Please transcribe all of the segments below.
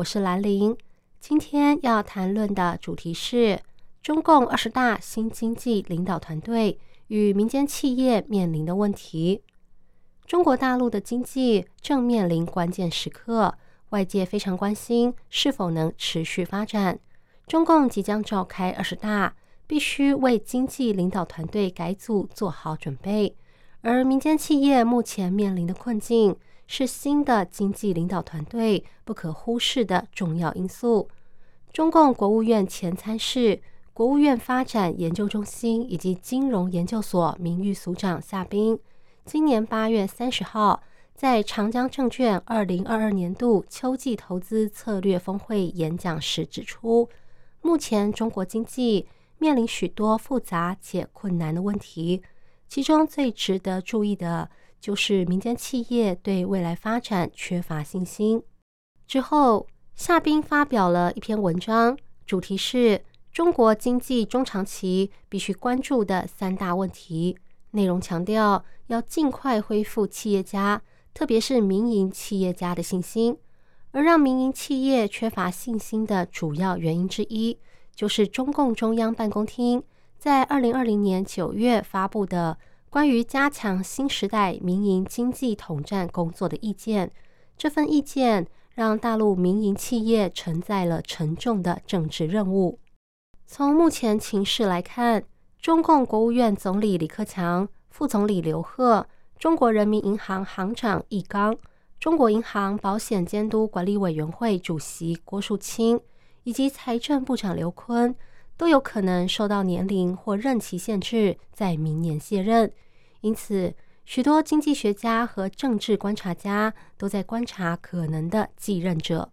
我是兰陵。今天要谈论的主题是中共二十大新经济领导团队与民间企业面临的问题。中国大陆的经济正面临关键时刻，外界非常关心是否能持续发展。中共即将召开二十大，必须为经济领导团队改组做好准备。而民间企业目前面临的困境，是新的经济领导团队不可忽视的重要因素。中共国务院前参事、国务院发展研究中心以及金融研究所名誉所长夏斌，今年八月三十号在长江证券二零二二年度秋季投资策略峰会演讲时指出，目前中国经济面临许多复杂且困难的问题。其中最值得注意的就是民间企业对未来发展缺乏信心。之后，夏斌发表了一篇文章，主题是中国经济中长期必须关注的三大问题。内容强调要尽快恢复企业家，特别是民营企业家的信心。而让民营企业缺乏信心的主要原因之一，就是中共中央办公厅。在二零二零年九月发布的关于加强新时代民营经济统战工作的意见，这份意见让大陆民营企业承载了沉重的政治任务。从目前情势来看，中共国务院总理李克强、副总理刘鹤、中国人民银行行长易纲、中国银行保险监督管理委员会主席郭树清以及财政部长刘昆。都有可能受到年龄或任期限制，在明年卸任。因此，许多经济学家和政治观察家都在观察可能的继任者。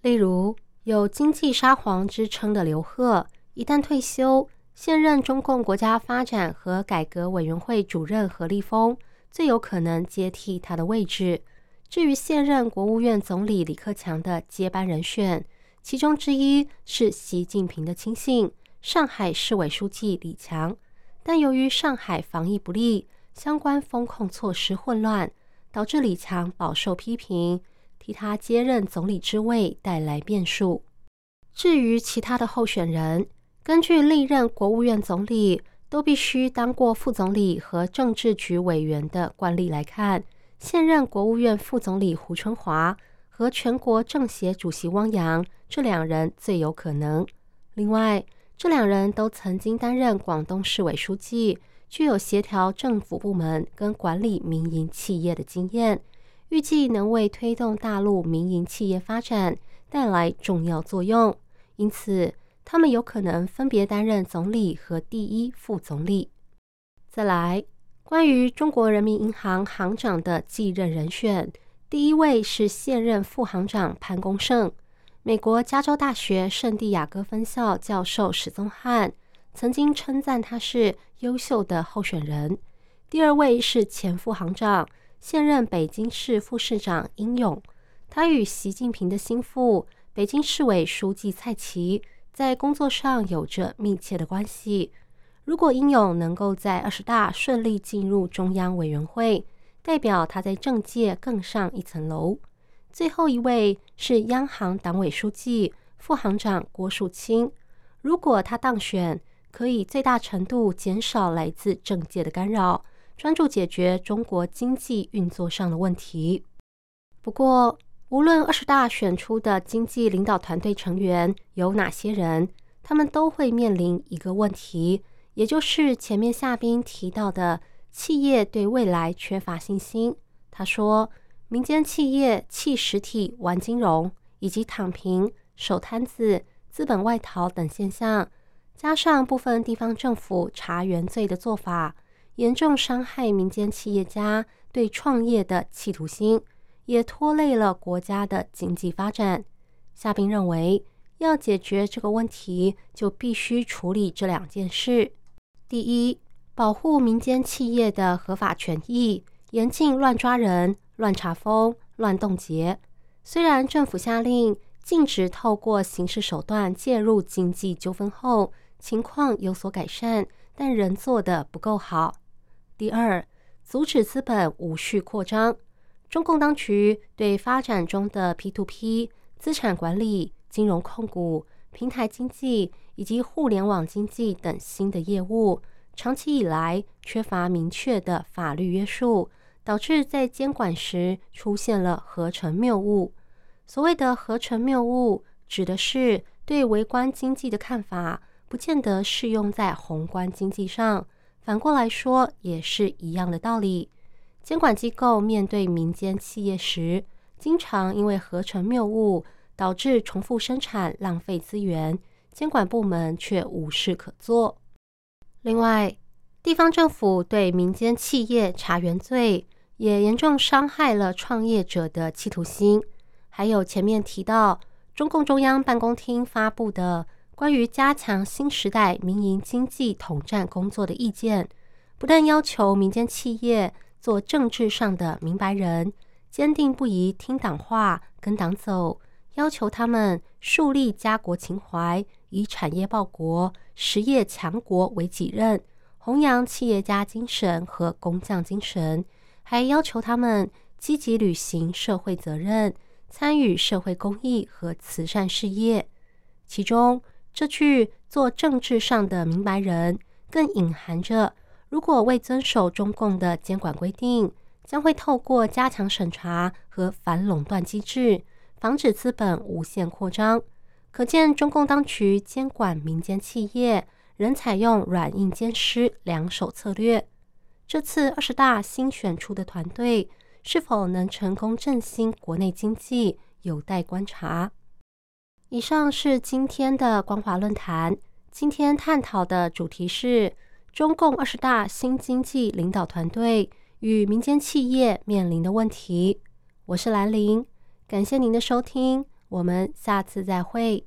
例如，有“经济沙皇”之称的刘鹤，一旦退休，现任中共国家发展和改革委员会主任何立峰最有可能接替他的位置。至于现任国务院总理李克强的接班人选，其中之一是习近平的亲信上海市委书记李强，但由于上海防疫不力，相关风控措施混乱，导致李强饱受批评，替他接任总理之位带来变数。至于其他的候选人，根据历任国务院总理都必须当过副总理和政治局委员的惯例来看，现任国务院副总理胡春华。和全国政协主席汪洋这两人最有可能。另外，这两人都曾经担任广东市委书记，具有协调政府部门跟管理民营企业的经验，预计能为推动大陆民营企业发展带来重要作用。因此，他们有可能分别担任总理和第一副总理。再来，关于中国人民银行行长的继任人选。第一位是现任副行长潘功胜，美国加州大学圣地亚哥分校教授史宗汉曾经称赞他是优秀的候选人。第二位是前副行长、现任北京市副市长殷勇，他与习近平的心腹北京市委书记蔡奇在工作上有着密切的关系。如果殷勇能够在二十大顺利进入中央委员会，代表他在政界更上一层楼。最后一位是央行党委书记、副行长郭树清。如果他当选，可以最大程度减少来自政界的干扰，专注解决中国经济运作上的问题。不过，无论二十大选出的经济领导团队成员有哪些人，他们都会面临一个问题，也就是前面夏斌提到的。企业对未来缺乏信心。他说，民间企业弃实体玩金融，以及躺平、守摊子、资本外逃等现象，加上部分地方政府查原罪的做法，严重伤害民间企业家对创业的企图心，也拖累了国家的经济发展。夏斌认为，要解决这个问题，就必须处理这两件事：第一，保护民间企业的合法权益，严禁乱抓人、乱查封、乱冻结。虽然政府下令禁止透过刑事手段介入经济纠纷后，情况有所改善，但仍做得不够好。第二，阻止资本无序扩张。中共当局对发展中的 P2P 资产管理、金融控股、平台经济以及互联网经济等新的业务，长期以来缺乏明确的法律约束，导致在监管时出现了合成谬误。所谓的合成谬误，指的是对微观经济的看法，不见得适用在宏观经济上。反过来说，也是一样的道理。监管机构面对民间企业时，经常因为合成谬误，导致重复生产、浪费资源，监管部门却无事可做。另外，地方政府对民间企业查原罪，也严重伤害了创业者的企图心。还有前面提到，中共中央办公厅发布的关于加强新时代民营经济统战工作的意见，不但要求民间企业。做政治上的明白人，坚定不移听党话、跟党走，要求他们树立家国情怀，以产业报国、实业强国为己任，弘扬企业家精神和工匠精神，还要求他们积极履行社会责任，参与社会公益和慈善事业。其中，这句“做政治上的明白人”更隐含着。如果未遵守中共的监管规定，将会透过加强审查和反垄断机制，防止资本无限扩张。可见，中共当局监管民间企业仍采用软硬兼施两手策略。这次二十大新选出的团队是否能成功振兴国内经济，有待观察。以上是今天的光华论坛，今天探讨的主题是。中共二十大新经济领导团队与民间企业面临的问题，我是兰陵，感谢您的收听，我们下次再会。